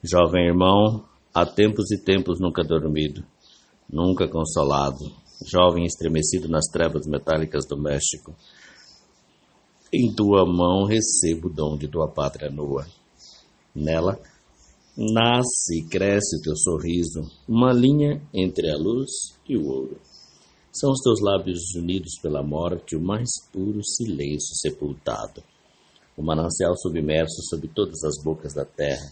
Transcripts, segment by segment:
Jovem irmão, há tempos e tempos nunca dormido, nunca consolado, jovem estremecido nas trevas metálicas do México. Em tua mão recebo o dom de tua pátria nua. Nela nasce e cresce o teu sorriso, uma linha entre a luz e o ouro. São os teus lábios unidos pela morte, o mais puro silêncio sepultado. O manancial submerso sob todas as bocas da terra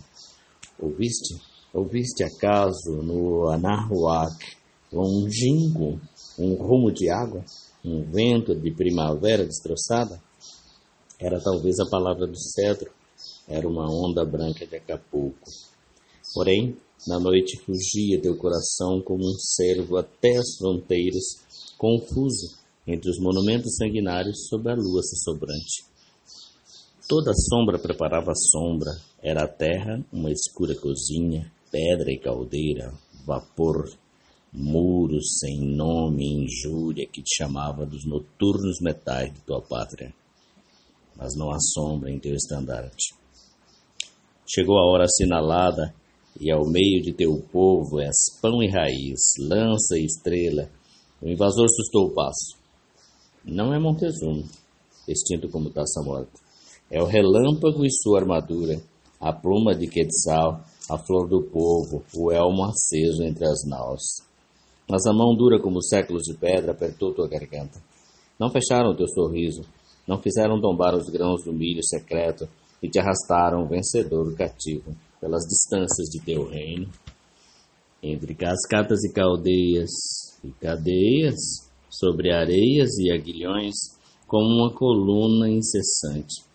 Ouviste? Ouviste acaso no Anahuac longínquo um rumo de água, um vento de primavera destroçada? Era talvez a palavra do cedro, era uma onda branca de Acapulco. Porém, na noite fugia teu coração como um cervo até as fronteiras, confuso entre os monumentos sanguinários sob a lua se sobrante. Toda sombra preparava sombra, era a terra uma escura cozinha, pedra e caldeira, vapor, muros sem nome e injúria que te chamava dos noturnos metais de tua pátria. Mas não há sombra em teu estandarte. Chegou a hora assinalada, e ao meio de teu povo és pão e raiz, lança e estrela. O invasor sustou o passo. Não é Montezuma, extinto como taça morta é o relâmpago e sua armadura, a pluma de Quetzal, a flor do povo, o elmo aceso entre as naus. Mas a mão dura como séculos de pedra apertou tua garganta. Não fecharam teu sorriso, não fizeram tombar os grãos do milho secreto e te arrastaram vencedor cativo pelas distâncias de teu reino. Entre cascatas e caldeias e cadeias, sobre areias e aguilhões, como uma coluna incessante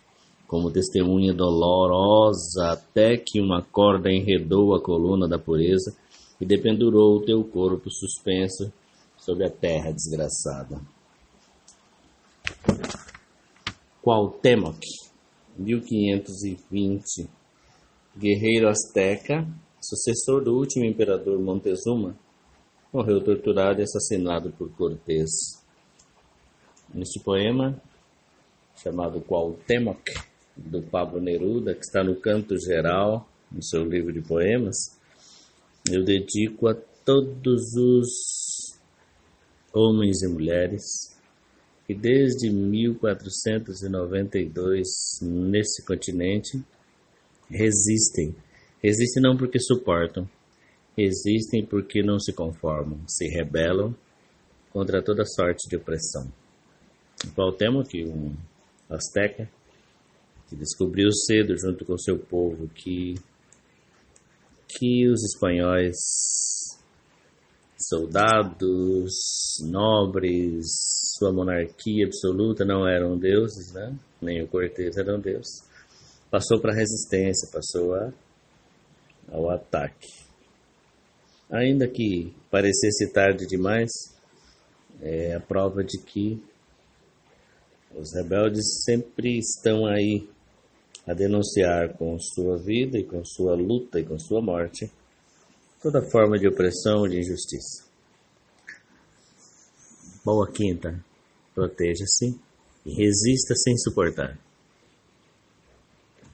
como testemunha dolorosa, até que uma corda enredou a coluna da pureza e dependurou o teu corpo suspenso sobre a terra desgraçada. Cuauhtémoc, 1520, guerreiro asteca, sucessor do último imperador Montezuma, morreu torturado e assassinado por Cortés. Neste poema, chamado Cuauhtémoc, do Pablo Neruda, que está no canto geral, no seu livro de poemas, eu dedico a todos os homens e mulheres que desde 1492 nesse continente resistem. Resistem não porque suportam, resistem porque não se conformam, se rebelam contra toda sorte de opressão. Qual tema que um asteca que descobriu cedo junto com seu povo que que os espanhóis soldados nobres sua monarquia absoluta não eram deuses né? Nem o Cortés era um deus passou para a resistência passou a, ao ataque. Ainda que parecesse tarde demais é a prova de que os rebeldes sempre estão aí a denunciar com sua vida e com sua luta e com sua morte toda forma de opressão e de injustiça. Boa quinta, proteja-se e resista sem suportar.